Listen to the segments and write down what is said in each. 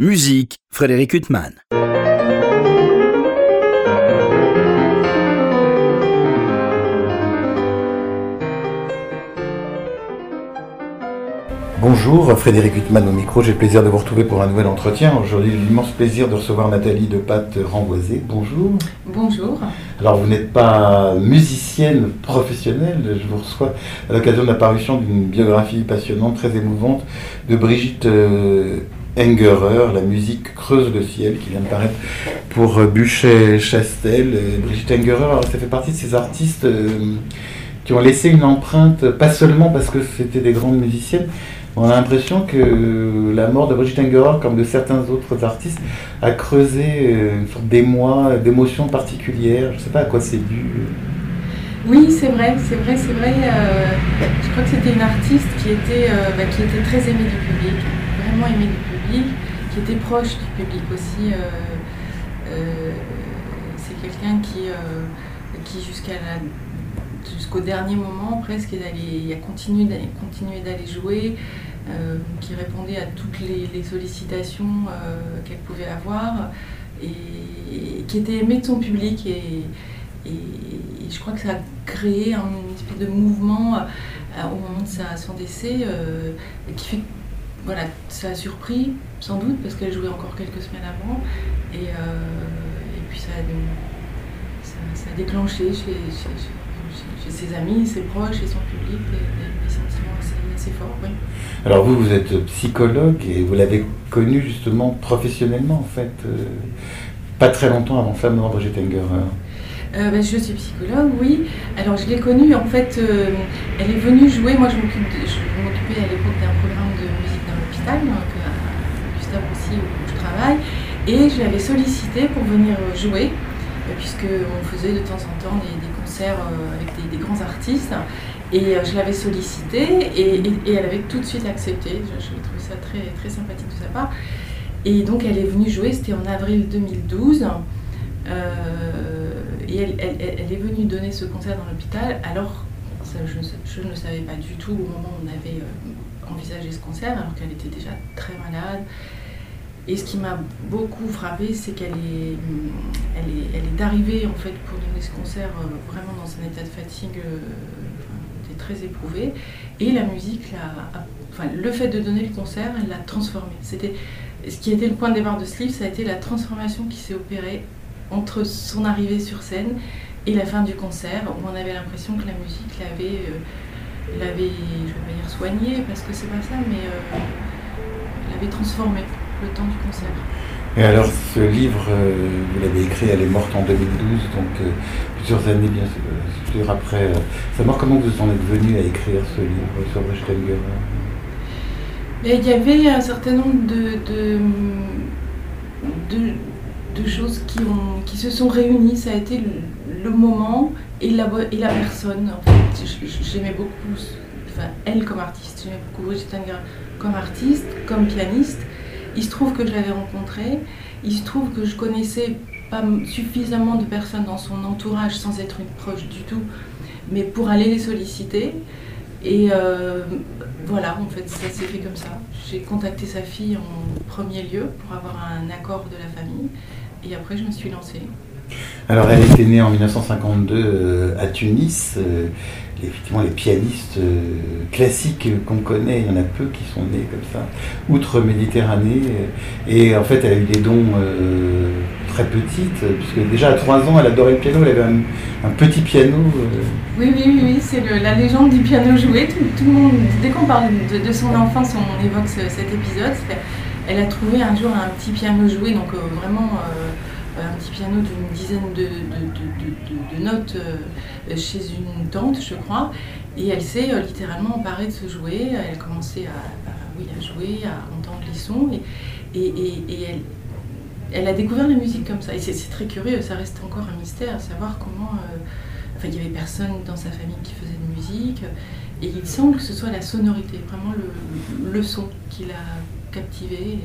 Musique, Frédéric Huttman. Bonjour, Frédéric Huttman au micro. J'ai le plaisir de vous retrouver pour un nouvel entretien. Aujourd'hui, j'ai l'immense plaisir de recevoir Nathalie de Pâte Renvoisée. Bonjour. Bonjour. Alors, vous n'êtes pas musicienne professionnelle. Je vous reçois à l'occasion de la parution d'une biographie passionnante, très émouvante, de Brigitte euh, Engerer, La musique creuse le ciel, qui vient de paraître pour Buchet-Chastel. Euh, Brigitte Engerer, ça fait partie de ces artistes euh, qui ont laissé une empreinte, pas seulement parce que c'était des grandes musiciennes, on a l'impression que la mort de Brigitte Engerer, comme de certains autres artistes, a creusé euh, une sorte d'émoi, d'émotion particulière. Je ne sais pas à quoi c'est dû. Oui, c'est vrai, c'est vrai, c'est vrai. Euh, je crois que c'était une artiste qui était, euh, bah, qui était très aimée du public, vraiment aimée du public, qui était proche du public aussi. c'est quelqu'un qui, qui jusqu'à jusqu'au dernier moment presque, il a continué d'aller jouer, euh, qui répondait à toutes les, sollicitations euh, qu'elle pouvait avoir et, qui était aimée de son public. Et, je crois que ça a créé un, une espèce de mouvement euh, au moment de son décès qui fait voilà, ça a surpris sans doute parce qu'elle jouait encore quelques semaines avant et, puis ça a, déclenché chez, ses amis, ses proches et son public des, sentiments assez, forts. Alors vous, vous êtes psychologue et vous l'avez connu justement professionnellement en fait, euh, pas très longtemps avant Femme de Brigitte Engerer. Euh, ben, je suis psychologue, oui. Alors je l'ai connue, en fait, euh, elle est venue jouer, moi je m'occupais à l'époque d'un programme de musique dans l'hôpital, donc à Gustave aussi et je l'avais sollicité pour venir jouer, puisqu'on faisait de temps en temps des, concerts avec des, grands artistes. Et euh, je l'avais sollicité et, elle avait tout de suite accepté. Je, trouvais ça très, très sympathique de sa part. Et donc elle est venue jouer, c'était en avril 2012. Euh, et elle, est venue donner ce concert dans l'hôpital. Alors, je, ne savais pas du tout au moment où on avait euh, envisagé ce concert, alors qu'elle était déjà très malade. Et ce qui m'a beaucoup frappé, c'est qu'elle est, elle est, elle est arrivée en fait pour donner ce concert vraiment dans un état de fatigue très éprouvée. Et la musique, le fait de donner le concert, elle l'a transformé. C'était ce qui était le point de départ de ce livre, ça a été la transformation qui s'est opérée entre son arrivée sur scène et la fin du concert, où on avait l'impression que la musique l'avait, euh, l'avait, je vais dire soignée parce que c'est pas ça, mais euh, l'avait transformé le temps du concert. Et alors, ce livre, euh, vous l'avez écrit, elle est morte en 2012, donc euh, plusieurs années bien sûr après euh, sa mort. Comment vous en êtes venu à écrire ce livre sur Brigitte Il y avait un certain nombre de, de, choses qui, ont, qui se sont réunies. Ça a été le, moment et la, et la personne. En fait, j'aimais beaucoup, enfin, elle comme artiste. J'aimais beaucoup Brigitte comme artiste, comme pianiste. Il se trouve que je l'avais rencontré, il se trouve que je connaissais pas suffisamment de personnes dans son entourage sans être une proche du tout, mais pour aller les solliciter. Et euh, voilà, en fait, ça s'est fait comme ça. J'ai contacté sa fille en premier lieu pour avoir un accord de la famille, et après je me suis lancée. Alors, elle était née en 1952 euh, à Tunis. Euh, effectivement, les pianistes euh, classiques qu'on connaît, il y en a peu qui sont nés comme ça, outre-Méditerranée. Et en fait, elle a eu des dons très petites, puisque déjà à 3 ans, elle adorait le piano, elle avait un, petit piano. Oui, oui, oui, oui c'est la légende du piano joué. Tout, le monde, dès qu'on parle de, son enfance, on évoque cet épisode. Elle a trouvé un jour un petit piano joué, donc vraiment un petit piano d'une dizaine de, notes euh, chez une tante, je crois. Et elle s'est euh, littéralement emparée de ce jouet. Elle a commencé à, oui, à jouer, à entendre les sons. Et, elle, a découvert la musique comme ça. Et c'est très curieux, ça reste encore un mystère, à savoir comment. Euh, enfin, il n'y avait personne dans sa famille qui faisait de musique. Et il semble que ce soit la sonorité, vraiment le, son qui l'a captivée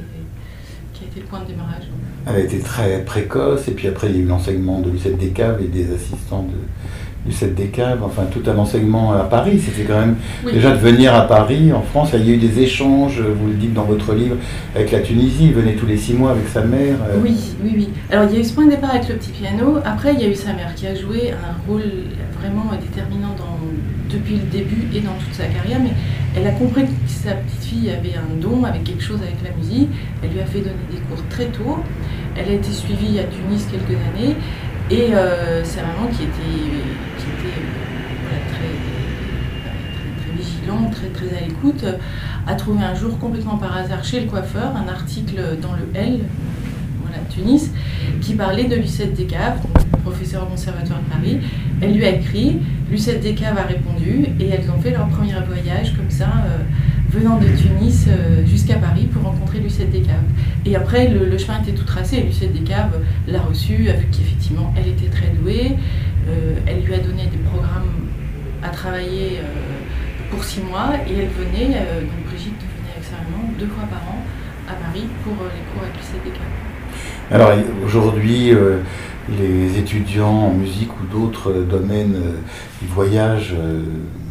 qui a été le point de démarrage. Elle a été très précoce, et puis après il y a eu l'enseignement de Lucette Descaves et des assistants de Lucette Descaves, enfin tout un enseignement à Paris. C'était quand même déjà de venir à Paris, en France. Il y a eu des échanges, vous le dites dans votre livre, avec la Tunisie. Il venait tous les six mois avec sa mère. Euh. Oui, oui, oui. Alors il y a eu ce point de départ avec le petit piano. Après, il y a eu sa mère qui a joué un rôle vraiment déterminant dans, depuis le début et dans toute sa carrière. Mais elle a compris que sa petite fille avait un don, avec quelque chose avec la musique. Elle lui a fait donner des cours très tôt. Elle a été suivie à Tunis quelques années. Et euh, sa maman qui était, était très, très, vigilante, très, très à l'écoute, a trouvé un jour complètement par hasard chez le coiffeur un article dans le L, voilà, Tunis, qui parlait de Lucette Descaves, professeur au conservatoire de Paris. Elle lui a écrit, Lucette Descaves a répondu, et elles ont fait leur premier voyage comme ça. Euh, venant de Tunis euh, jusqu'à Paris pour rencontrer Lucette Descaves. Et après, le, chemin était tout tracé. Lucette Descaves l'a reçue, a vu qu'effectivement, elle était très douée. Euh, elle lui a donné des programmes à travailler euh, pour six mois et elle venait, donc Brigitte venait avec sa maman deux fois par an à Paris pour les cours Lucette Descaves. Alors aujourd'hui, les étudiants en musique ou d'autres domaines, ils voyagent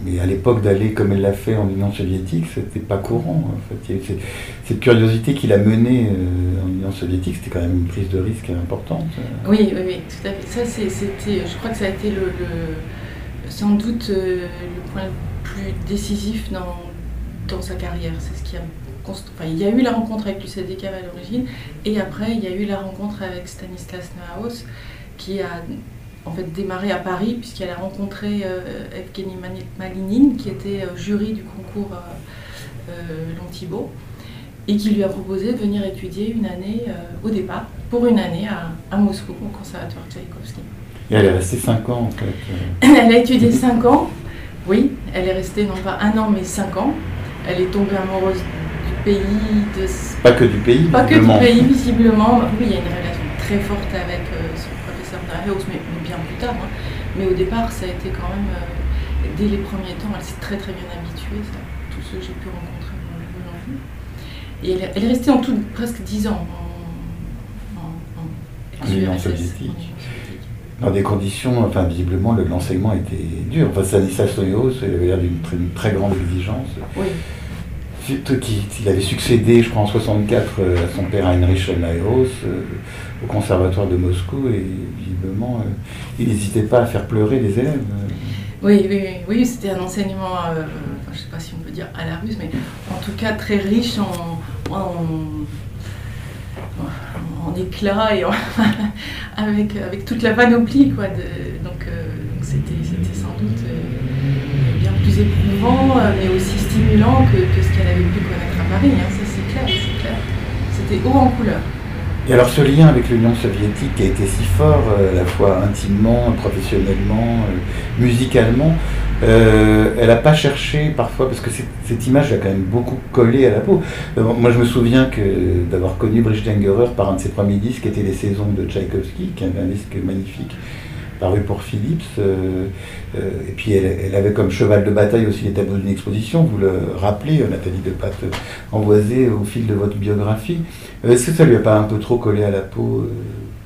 mais à l'époque d'aller comme elle l'a fait en Union soviétique, c'était pas courant. En fait. cette curiosité qu'il a menée euh, en Union soviétique, c'était quand même une prise de risque importante. Oui, oui, oui, tout à fait. Ça, je crois que ça a été sans doute euh, le point le plus décisif dans, dans sa carrière. C'est ce qui a Enfin, il y a eu la rencontre avec Lucette à l'origine, et après il y a eu la rencontre avec Stanislas Neuhaus, qui a en fait démarré à Paris puisqu'elle a rencontré euh, Evgeny Malinine qui était euh, jury du concours euh, Lantibo et qui lui a proposé de venir étudier une année au départ, pour une année à, Moscou au conservatoire Tchaïkovski. Et elle est restée 5 ans en fait Elle a étudié 5 ans, oui, elle est restée non pas un an mais 5 ans. Elle est tombée amoureuse du pays. De... Pas que du pays Pas que du pays, visiblement. Oui, il y a une relation très forte avec son professeur Darius, mais Hein. Mais au départ, ça a été quand même, euh, dès les premiers temps, elle s'est très très bien habituée, ça, tous ceux que j'ai pu rencontrer. Et elle, est restée en tout presque 10 ans en, Union soviétique. Dans des conditions, enfin visiblement l'enseignement était dur. Enfin Stanislas Soyos, il avait l'air d'une très, grande exigence. Oui. Il avait succédé, je crois, en 64 euh, à son père Heinrich Neuhaus euh, au conservatoire de Moscou et visiblement, euh, il n'hésitait pas à faire pleurer les élèves. Oui, oui, oui, c'était un enseignement, je ne sais pas si on peut dire à la russe, mais en tout cas très riche en, en, éclats et avec, avec toute la panoplie. Quoi, donc c'était sans doute plus éprouvant, euh, mais aussi stimulant que, ce qu'elle avait pu connaître à Paris. Hein. Ça, c'est clair, c'est clair. C'était haut en couleur. Et alors ce lien avec l'Union soviétique qui a été si fort, euh, à la fois intimement, professionnellement, euh, musicalement, elle n'a pas cherché parfois, parce que cette image a quand même beaucoup collé à la peau. moi je me souviens d'avoir connu Brigitte Engerer par un de ses premiers disques qui était Les Saisons de Tchaïkovski, qui est un disque magnifique paru pour Philips. Euh, euh, et puis elle, avait comme cheval de bataille aussi les tableaux d'une exposition, vous le rappelez, euh, Nathalie de Patte Envoisée au fil de votre biographie. Est-ce que ça lui a pas un peu trop collé à la peau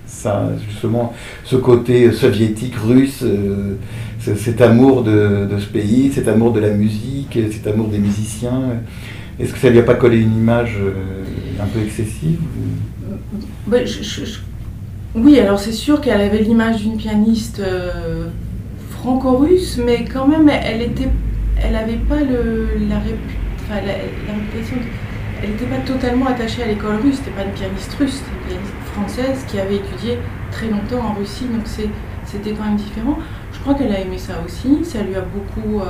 ça, justement, ce côté soviétique, russe, cet amour de, ce pays, cet amour de la musique, cet amour des musiciens Est-ce que ça lui a pas collé une image un peu excessive bah, oui, alors c'est sûr qu'elle avait l'image d'une pianiste euh, franco-russe, mais quand même, elle était, elle n'avait pas le, la, réputation. elle n'était pas totalement attachée à l'école russe. C'était pas une pianiste russe, c'était une pianiste française qui avait étudié très longtemps en Russie, donc c'était quand même différent. Je crois qu'elle a aimé ça aussi. Ça lui a beaucoup, euh,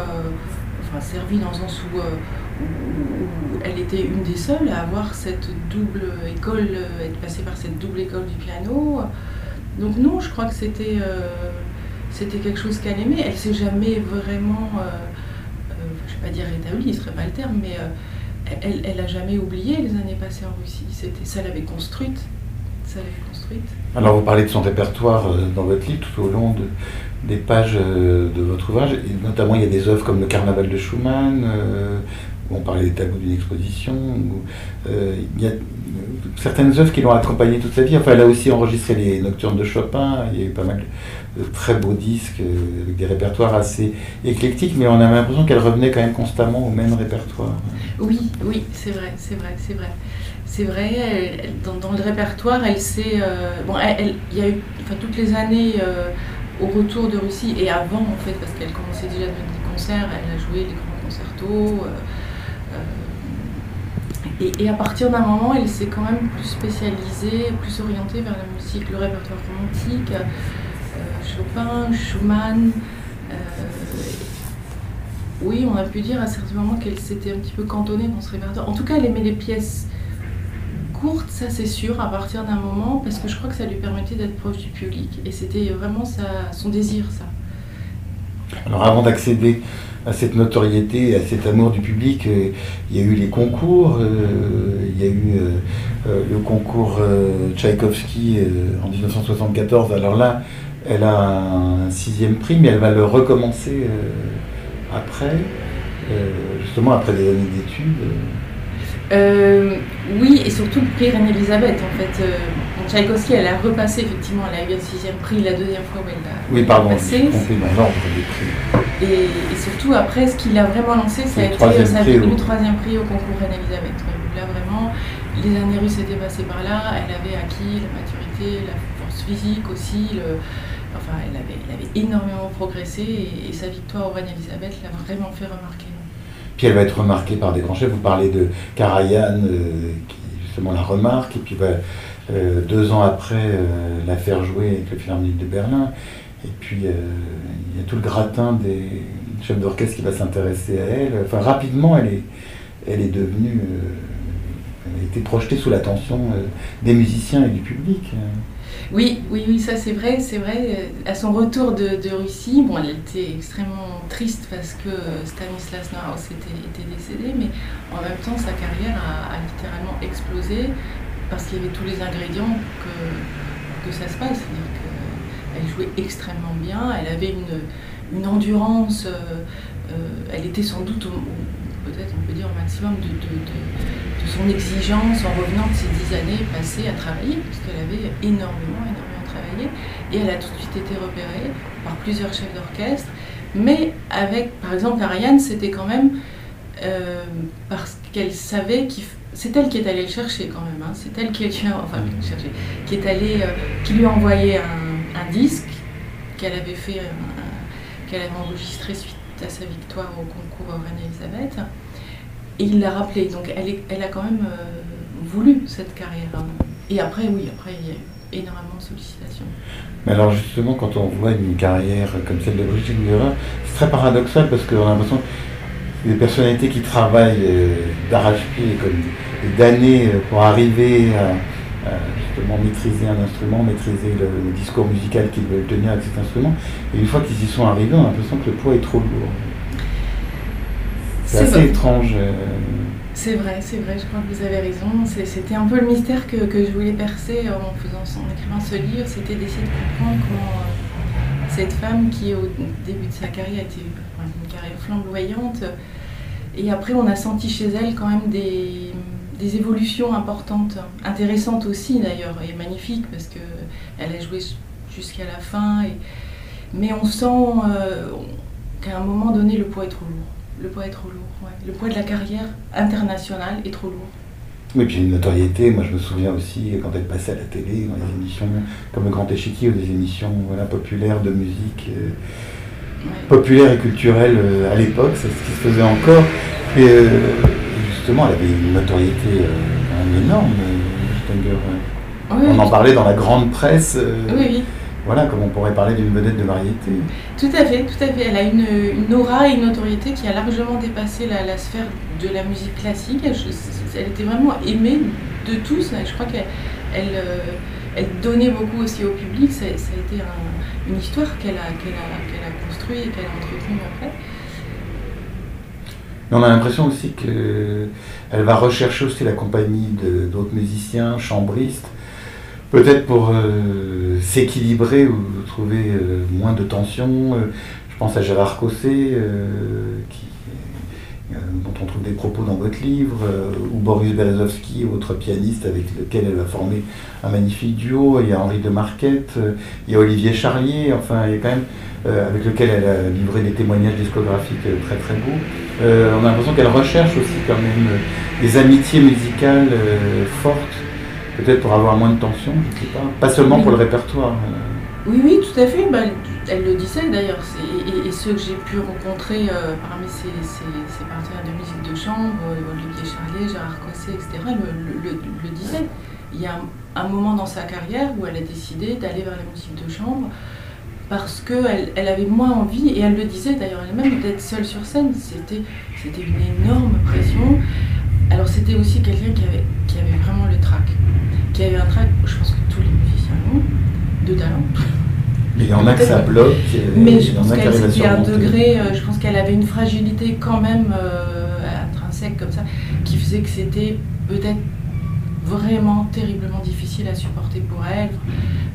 servi dans un sens où, euh, elle était une des seules à avoir cette double école, être passée par cette double école du piano. Donc non, je crois que c'était euh, quelque chose qu'elle aimait. Elle s'est jamais vraiment, euh, je ne vais pas dire rétablie, ce serait pas le terme, mais elle, elle a jamais oublié les années passées en Russie. C'était ça l'avait construite. Alors vous parlez de son répertoire dans votre livre tout au long de, des pages de votre ouvrage, notamment il y a des œuvres comme le Carnaval de Schumann, on parlait des tableaux d'une exposition. il y a certaines œuvres qui l'ont accompagné toute sa vie. Enfin, elle a aussi enregistré les Nocturnes de Chopin. Il y a eu pas mal de très beaux disques avec des répertoires assez éclectiques, mais on a l'impression qu'elle revenait quand même constamment au même répertoire. Oui, oui, c'est vrai, c'est vrai, c'est vrai. C'est vrai, dans, le répertoire, elle sait. bon, il y a eu, toutes les années au retour de Russie et avant en fait, parce qu'elle commençait déjà à donner des concerts, elle a joué les grands concertos. Euh, euh, et, à partir d'un moment, elle s'est quand même plus spécialisée, plus orientée vers la musique, le répertoire romantique, euh, Chopin, Schumann. oui, on a pu dire à certains moments qu'elle s'était un petit peu cantonnée dans ce répertoire. En tout cas, elle aimait les pièces courte, ça c'est sûr, à partir d'un moment, parce que je crois que ça lui permettait d'être proche du public. Et c'était vraiment son désir, ça. Alors avant d'accéder à cette notoriété, à cet amour du public, euh, il y a eu les concours, euh, il y a eu euh, le concours Tchaïkovski en 1974. Alors là, elle a un sixième prix, mais elle va le recommencer après, justement après des années d'études. Oui, et surtout le prix Reine-Elisabeth, en fait. Tchaïkovski, elle a repassé, effectivement, elle a eu un sixième prix la deuxième fois où elle l'a Oui, pardon, passé. prix. Et, surtout, après, ce qu'il a vraiment lancé, ça a été le troisième prix au concours Reine-Elisabeth. Là, vraiment, les années russes étaient passées par là, elle avait acquis la maturité, la force physique aussi, le... enfin, elle avait, elle avait énormément progressé, et, et sa victoire au Reine-Elisabeth l'a vraiment fait remarquer. Puis elle va être remarquée par des grands chefs. Vous parlez de Karajan, euh, qui justement la remarque, et puis va, euh, deux ans après euh, la faire avec le Philharmonique de Berlin. Et puis il y a tout le gratin des chefs d'orchestre qui va s'intéresser à elle. Enfin, rapidement, elle est, elle est devenue. elle a été projetée sous l'attention des musiciens et du public. Oui, oui, oui, ça c'est vrai, c'est vrai. À son retour de, Russie, bon, elle était extrêmement triste parce que Stanislas Neuhaus était, décédé, mais en même temps, sa carrière a, littéralement explosé parce qu'il y avait tous les ingrédients que, que ça se passe. C'est-à-dire qu'elle jouait extrêmement bien, elle avait une, endurance, euh, euh, elle était sans doute, peut-être on peut dire au maximum de son exigence en revenant de ces dix années passées à travailler, puisqu'elle avait énormément, énormément travaillé. Et elle a tout de suite été repérée par plusieurs chefs d'orchestre. Mais avec, par exemple, Ariane, c'était quand même euh, parce qu'elle savait qu'il c'est elle qui est allée le chercher quand même. Hein. C'est elle qui, euh, lui a envoyé un, disque qu'elle avait fait, qu'elle avait enregistré suite à sa victoire au concours Reine-Elisabeth. Et il l'a rappelé. Donc elle, a quand même euh, voulu cette carrière. Hein. Et après, oui, après, il y a énormément de sollicitations. Mais alors justement, quand on voit une carrière comme celle de Brigitte Guérin, c'est très paradoxal parce qu'on a l'impression des personnalités qui travaillent euh, d'arrache-pied comme d'années euh, pour arriver à, justement maîtriser un instrument, maîtriser le, discours musical qu'ils veulent tenir avec cet instrument. Et une fois qu'ils y sont arrivés, on a l'impression que le poids est trop lourd. C'est assez étrange. Euh. C'est vrai, c'est vrai, je crois que vous avez raison. C'était un peu le mystère que, je voulais percer en, faisant, en écrivant ce livre, c'était d'essayer de comprendre comment euh, cette femme qui au début de sa carrière était une carrière flamboyante, et après on a senti chez elle quand même des, évolutions importantes, intéressantes aussi d'ailleurs, et magnifiques parce qu'elle a joué jusqu'à la fin, mais on sent euh, qu'à un moment donné le poids est trop lourd. Le poids est trop lourd, Le poids de la carrière internationale est trop lourd. Oui, puis une notoriété, moi je me souviens aussi quand elle passait à la télé, dans les émissions comme Le Grand Échiquier ou des émissions populaires de musique, euh, populaire et culturelle euh, à l'époque, c'est ce qui se faisait encore. Et euh, justement, elle avait une notoriété énorme, On en parlait dans la grande presse. oui, oui voilà, comme on pourrait parler d'une vedette de variété. Tout à fait, tout à fait. Elle a une, aura et une notoriété qui a largement dépassé la, sphère de la musique classique. Elle, était vraiment aimée de tous. Je crois qu'elle euh, elle, donnait beaucoup aussi au public. Ça, a été une histoire qu'elle a, a, a construite et qu'elle a entretenue après. Mais on a l'impression aussi qu'elle va rechercher aussi la compagnie d'autres musiciens, chambristes, peut-être pour euh, s'équilibrer ou trouver euh, moins de tension. Euh, je pense à Gérard Cosset, qui, dont on trouve des propos dans votre livre, ou Boris Berezovsky, autre pianiste avec lequel elle a formé un magnifique duo. Il y a Henri de Marquette, il y a Olivier Charlier, enfin, il y a quand même avec lequel elle a livré des témoignages discographiques très très beaux. on a l'impression qu'elle recherche aussi quand même des amitiés musicales fortes peut-être pour avoir moins de tension, je ne sais pas. Pas seulement pour le répertoire. Euh. Oui, oui, tout à fait. Bah, elle le disait d'ailleurs. Et, ceux que j'ai pu rencontrer euh, parmi ses, partenaires de musique de chambre, euh, Olivier Charlet, Gérard Cosset, etc., le, disaient. Il y a un, moment dans sa carrière où elle a décidé d'aller vers la musique de chambre parce qu'elle elle avait moins envie, et elle le disait d'ailleurs elle-même, d'être seule sur scène. C'était une énorme pression. Alors c'était aussi quelqu'un qui avait, qui avait vraiment le trac qui avait un trac, je pense que tous les musiciens ont, de talent. Mais il y en a que ça bloque. Mais je pense qu'elle un degré, euh, je pense qu'elle avait une fragilité quand même euh, intrinsèque comme ça, qui faisait que c'était peut-être vraiment terriblement difficile à supporter pour elle.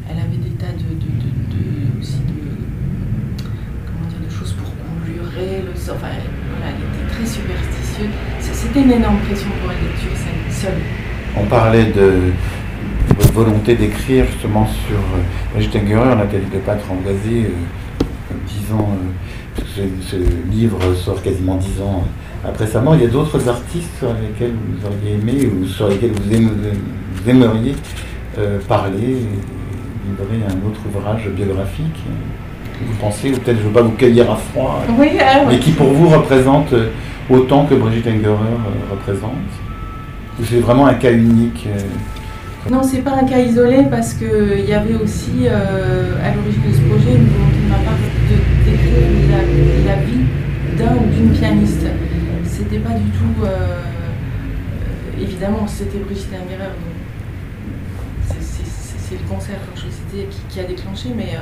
Elle avait des tas de, aussi de, comment dire, de choses pour conjurer, le, enfin, voilà, elle était très superstitieuse. C'était une énorme pression pour elle d'être seule. On parlait de, votre volonté d'écrire justement sur euh, Engerer, Nathalie de Pâtre Ambroisé, euh, dix ans, euh, ce, livre sort quasiment dix ans après sa mort. Il y a d'autres artistes sur lesquels vous auriez aimé ou sur lesquels vous, aimeriez parler, livrer un autre ouvrage biographique vous pensez, ou peut-être je ne veux pas vous cueillir à froid, mais qui pour vous représente autant que Brigitte Engerer représente? Ou c'est vraiment un cas unique non, c'est pas un cas isolé parce qu'il y avait aussi euh, à l'origine de ce projet une volonté de ma part de décrire la, vie d'un ou d'une pianiste. C'était pas du tout. Euh, euh, évidemment, c'était Brigitte Engerer, c'est le concert, comme je vous qui, a déclenché, mais,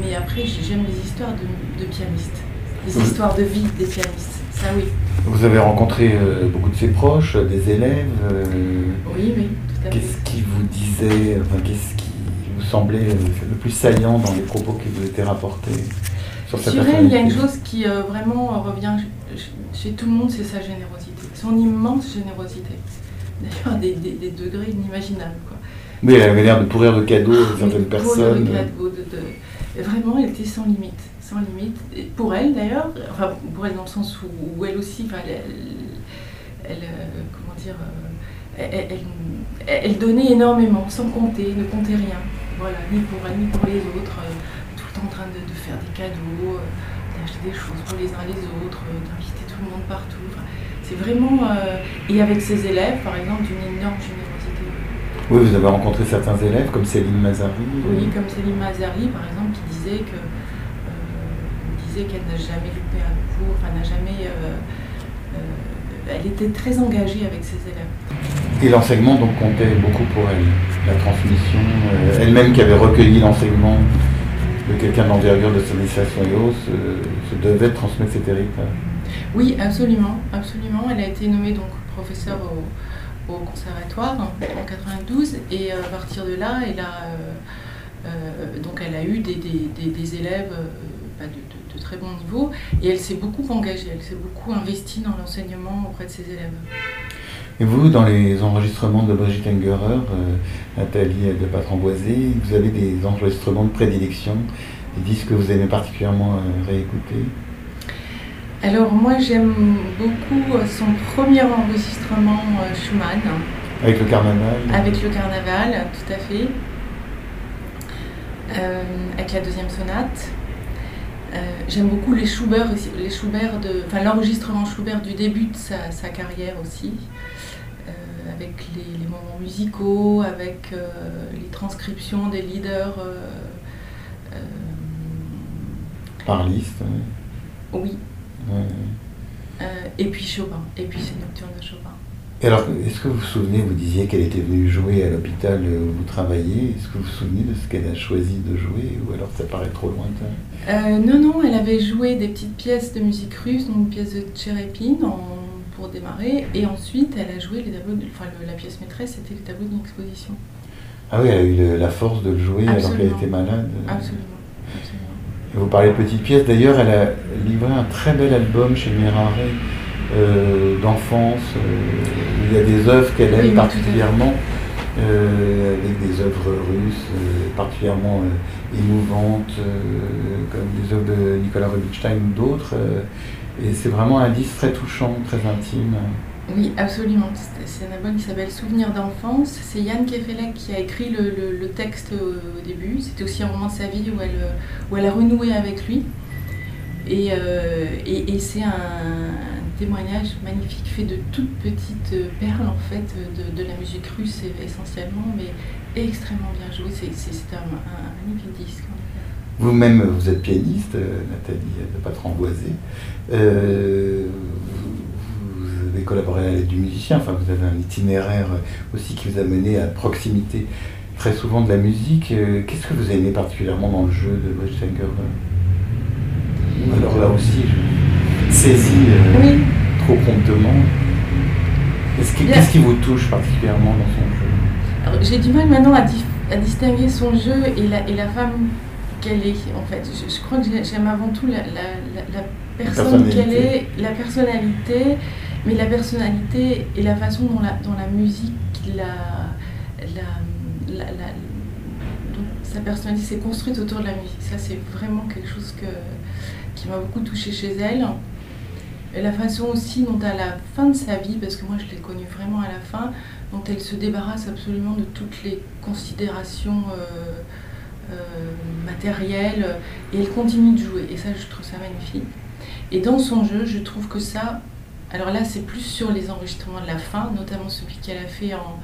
mais après, j'aime les histoires de, pianistes, les histoires de vie des pianistes. Ça, oui. Vous avez rencontré beaucoup de ses proches, des élèves Oui, oui. Qu'est-ce qui vous disait, enfin, qu'est-ce qui vous semblait le plus saillant dans les propos qui vous étaient rapportés sur cette Sur elle, il y a une chose qui euh, vraiment revient chez tout le monde, c'est sa générosité, son immense générosité. D'ailleurs, des, des, degrés inimaginables. Quoi. Oui, elle avait l'air de pourrir de cadeaux à certaines personnes. De cadeaux, de, Vraiment, elle était sans limite. Sans limite. Et pour elle, d'ailleurs, enfin, pour elle dans le sens où, elle aussi, elle, elle, euh, comment dire, euh, elle, donnait énormément, sans compter, ne comptait rien. Voilà, ni pour elle, ni pour les autres, euh, tout le temps en train de, faire des cadeaux, euh, d'acheter des choses pour les uns les autres, euh, d'inviter tout le monde partout. c'est vraiment. et avec ses élèves, par exemple, d'une énorme générosité. Oui, vous avez rencontré certains élèves comme Céline Mazari. Oui, comme Céline Mazari, par exemple, qui disait que qu'elle n'a jamais loupé un cours, enfin n'a jamais elle était très engagée avec ses élèves. Et l'enseignement donc comptait beaucoup pour elle, la transmission, euh, elle-même qui avait recueilli l'enseignement de quelqu'un d'envergure de Stanislas Noyos, se devait de transmettre cet héritage. Oui, absolument, absolument. Elle a été nommée donc professeure au, conservatoire en 92 et euh, à partir de là, elle a, euh, donc elle a eu des, élèves de de très bon niveau et elle s'est beaucoup engagée, elle s'est beaucoup investie dans l'enseignement auprès de ses élèves. Et vous, dans les enregistrements de Brigitte Engerer, euh, Nathalie de Patramboisé, vous avez des enregistrements de prédilection, des disques que vous aimez particulièrement euh, réécouter? Alors moi j'aime beaucoup euh, son premier enregistrement Schumann. Avec le carnaval? Avec le carnaval, tout à fait. avec la deuxième sonate. Euh, j'aime beaucoup les Schubert, les Schubert de, enfin l'enregistrement Schubert du début de sa, carrière aussi, euh, avec les, moments musicaux, avec euh, les transcriptions des leaders. Par liste. Oui. et puis Chopin, et puis ces nocturnes de Chopin alors, est-ce que vous vous souvenez, vous disiez qu'elle était venue jouer à l'hôpital où vous travaillez, est-ce que vous vous souvenez de ce qu'elle a choisi de jouer, ou alors ça paraît trop lointain? Euh, Non, non, elle avait joué des petites pièces de musique russe, donc une pièce de Tchérépine pour démarrer, et ensuite elle a joué les tableaux, enfin la pièce maîtresse, c'était le tableau d'une exposition. Ah oui, elle a eu la force de le jouer alors qu'elle était malade. Absolument. vous parlez de petites pièces, d'ailleurs, elle a livré un très bel album chez Mirare d'enfance. Il y a des œuvres qu'elle aime particulièrement. avec des œuvres russes particulièrement émouvantes, comme des œuvres de Nicolas Rubinstein ou d'autres. et c'est vraiment un disque très touchant, très intime. Oui, absolument. C'est un album qui s'appelle Souvenir d'enfance. C'est Yann Kefelec qui a écrit le, texte au, début. C'était aussi un moment de sa vie où elle, où elle a renoué avec lui. Et, euh, et, c'est un, témoignage magnifique fait de toutes petites perles en fait de, de la musique russe essentiellement, mais extrêmement bien joué. C'est un, un, magnifique disque. Vous-même, vous êtes pianiste, euh, Nathalie de Patramboisé. Euh, avez collaboré à l'aide du musicien, enfin vous avez un itinéraire aussi qui vous a mené à proximité très souvent de la musique. Euh, qu'est-ce que vous aimez particulièrement dans le jeu de Wechinger Alors là aussi, je saisis euh, trop promptement. Qu'est-ce qui, vous touche particulièrement dans son jeu? J'ai du mal maintenant à, distinguer son jeu et la, et la femme qu'elle est en fait. Je, crois que j'aime avant tout la, la personne qu'elle est, la personnalité mais la personnalité et la façon dont la, la musique, la, la, sa personnalité s'est construite autour de la musique. Ça, c'est vraiment quelque chose que, qui m'a beaucoup touché chez elle. Et la façon aussi dont à la fin de sa vie, parce que moi je l'ai connue vraiment à la fin, dont elle se débarrasse absolument de toutes les considérations euh, euh, matérielles et elle continue de jouer. Et ça, je trouve ça magnifique. Et dans son jeu, je trouve que ça, alors là, c'est plus sur les enregistrements de la fin, notamment celui qu'elle a fait en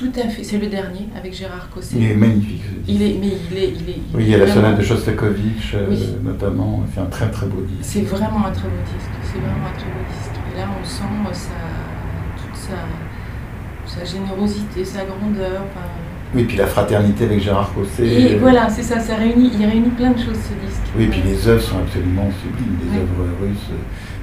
tout à fait. C'est le dernier avec Gérard Cosset. Il est magnifique. Il est, mais il est, il est. oui, il y a la sonate de Shostakovich, euh, notamment. C'est un très très beau disque. C'est vraiment un très beau disque. C'est vraiment un très beau disque. Et là, on sent sa, toute sa, sa générosité, sa grandeur. oui, puis la fraternité avec Gérard Cosset. Et voilà, c'est ça, ça réunit, il réunit plein de choses ce disque. Oui, et puis les œuvres sont absolument sublimes, les œuvres russes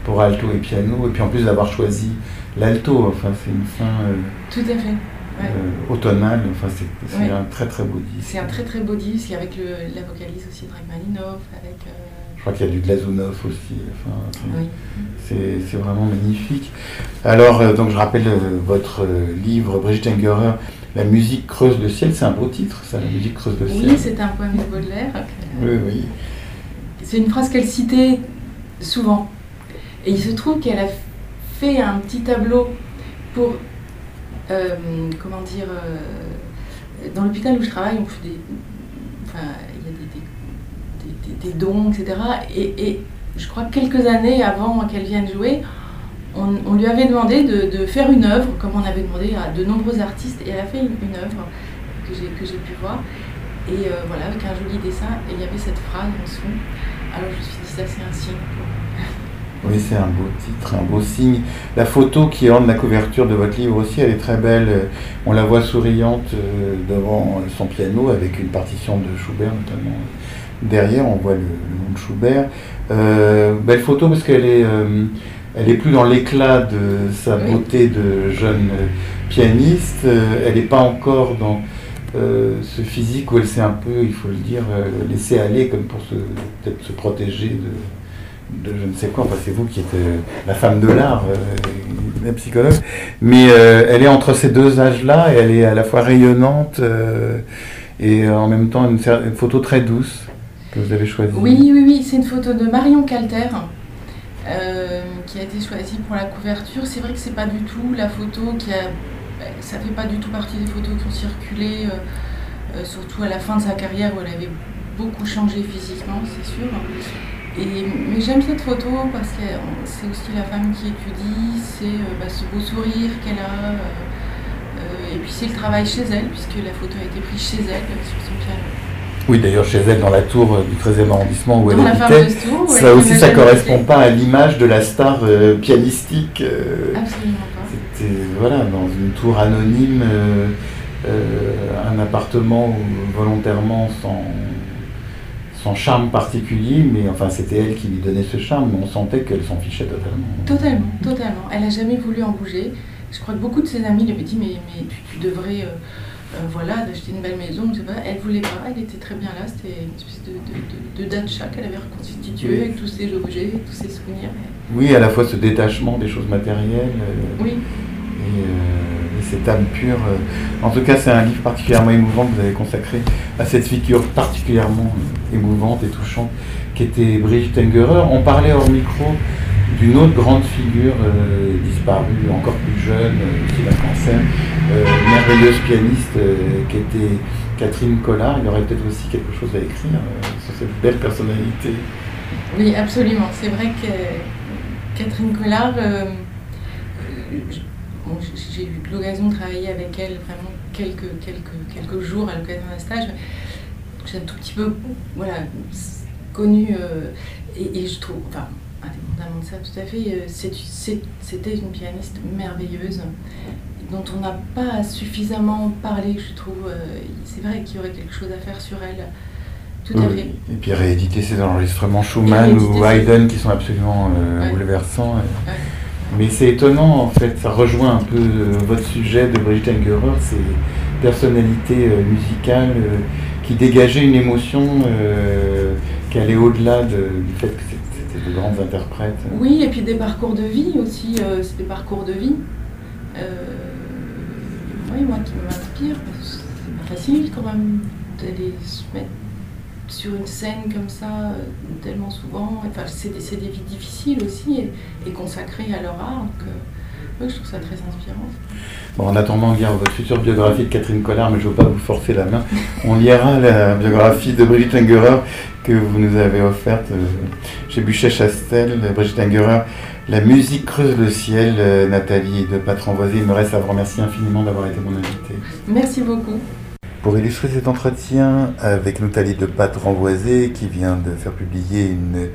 pour alto et piano, et puis en plus d'avoir choisi l'alto, enfin c'est une fin euh, Tout à fait. Euh, automnale, enfin c'est un très très beau disque. C'est un très très beau disque avec le, la vocalise aussi de Rachmaninoff, avec... Euh, Je crois qu'il y a du Glazunov aussi, enfin, oui. c'est vraiment magnifique. Alors, donc je rappelle votre livre, Brigitte Engerer, La musique creuse le ciel, c'est un beau titre, ça, La musique creuse le ciel. Oui, c'est un poème de Baudelaire. Oui, oui. C'est une phrase qu'elle citait souvent. Et il se trouve qu'elle a fait un petit tableau pour, euh, comment dire, euh, dans l'hôpital où je travaille, on fait des, il y a des, dons, etc. Et, je crois que quelques années avant qu'elle vienne jouer, on, lui avait demandé de, faire une œuvre, comme on avait demandé à de nombreux artistes, et elle a fait une, œuvre que j'ai pu voir. Et euh, voilà, avec un joli dessin, et il y avait cette phrase en dessous. Alors je me suis dit, ça c'est un signe oui, c'est un beau titre, un beau signe. La photo qui orne la couverture de votre livre aussi, elle est très belle. On la voit souriante euh, devant son piano avec une partition de Schubert notamment. Derrière, on voit le, nom de Schubert. Euh, belle photo parce qu'elle est, euh, elle est plus dans l'éclat de sa beauté de jeune pianiste. elle n'est pas encore dans ce physique où elle s'est un peu, il faut le dire, laissée aller comme pour peut-être se protéger de je ne sais quoi, enfin c'est vous qui êtes euh, la femme de l'art, euh, la psychologue, mais euh, elle est entre ces deux âges-là et elle est à la fois rayonnante et en même temps une, photo très douce que vous avez choisie. Oui, oui, oui, c'est une photo de Marion Calter. qui a été choisie pour la couverture. C'est vrai que c'est pas du tout la photo qui a. Ça fait pas du tout partie des photos qui ont circulé, surtout à la fin de sa carrière où elle avait beaucoup changé physiquement, c'est sûr mais j'aime cette photo parce que c'est aussi la femme qui étudie, c'est euh, bah, ce beau sourire qu'elle a. Euh, euh, et puis c'est le travail chez elle, puisque la photo a été prise chez elle, sur son piano. Oui, d'ailleurs, chez elle, dans la tour du 13e arrondissement où elle habitait, ça aussi, ça ne correspond pas à l'image de la star pianistique. Absolument pas. C'était, voilà, dans une tour anonyme, un appartement volontairement sans son charme particulier, mais enfin c'était elle qui lui donnait ce charme, mais on sentait qu'elle s'en fichait totalement. Totalement, totalement. Elle n'a jamais voulu en bouger. Je crois que beaucoup de ses amis lui avaient dit mais, mais tu, devrais, euh, euh, voilà, d'acheter une belle maison, je sais pas. Elle voulait pas, elle était très bien là, c'était une espèce de, de, de, de dacha qu'elle avait reconstituée avec tous ses objets, tous ses souvenirs. Oui, à la fois ce détachement des choses matérielles. euh, Oui, et cette âme pure. euh. En tout cas, c'est un livre particulièrement émouvant que vous avez consacré à cette figure particulièrement euh, émouvante et touchante qui était Brigitte Engerer. On parlait hors micro d'une autre grande figure euh, disparue, encore plus jeune, euh, aussi d'un cancer, merveilleuse pianiste qui était Catherine Collard. Il y aurait peut-être aussi quelque chose à écrire sur cette belle personnalité. oui, absolument. C'est vrai que Catherine Collard, bon, j'ai eu l'occasion de travailler avec elle vraiment quelques, quelques, quelques jours à l'occasion d'un stage. J'ai un tout petit peu voilà, connu euh, et, et je trouve, enfin, indépendamment de ça tout à fait, euh, c'était une pianiste merveilleuse dont on n'a pas suffisamment parlé, je trouve. Euh, C'est vrai qu'il y aurait quelque chose à faire sur elle. Tout à fait. Et puis rééditer ces enregistrements Schumann ou Haydn qui sont absolument euh, Ouais. bouleversants. Ouais. Mais c'est étonnant en fait, ça rejoint un peu euh, votre sujet de Brigitte Engerer, ces personnalités euh, musicales euh, qui dégageaient une émotion qui allait au-delà de- du fait que c'était de grandes interprètes. Oui, et puis des parcours de vie aussi, c'est des parcours de vie. Oui, moi qui m'inspire, c'est pas facile quand même d'aller se mettre sur une scène comme ça euh, tellement souvent. Enfin, c'est des, vies difficiles aussi et, et consacrées à leur art. Donc, euh, oui, je trouve ça très inspirant. Bon, en attendant de lire votre future biographie de Catherine Collard, mais je ne veux pas vous forcer la main, on lira la biographie de Brigitte Engerer que vous nous avez offerte euh, chez Buchet-Chastel. Brigitte Engerer, La musique creuse le ciel, Nathalie de Patron-Voisé. Il me reste à vous remercier infiniment d'avoir été mon invité. Merci beaucoup. Pour illustrer cet entretien avec Nathalie de Pat-Renvoisé, qui vient de faire publier une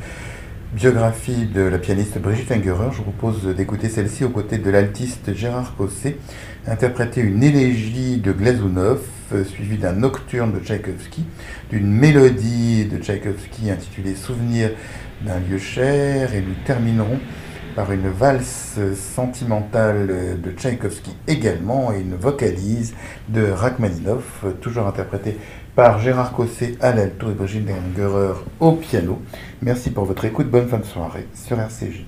biographie de la pianiste Brigitte Engerer, je vous propose d'écouter celle-ci aux côtés de l'altiste Gérard Cosset, interpréter une élégie de Glazunov, euh, suivie d'un nocturne de Tchaïkovski, d'une mélodie de Tchaïkovski intitulée Souvenir d'un lieu cher, et nous terminerons par une valse sentimentale de Tchaïkovski également et une vocalise de Rachmaninoff, toujours interprétée par Gérard Cosset à l'alto et Brigitte Engerer au piano. Merci pour votre écoute, bonne fin de soirée sur RCJ.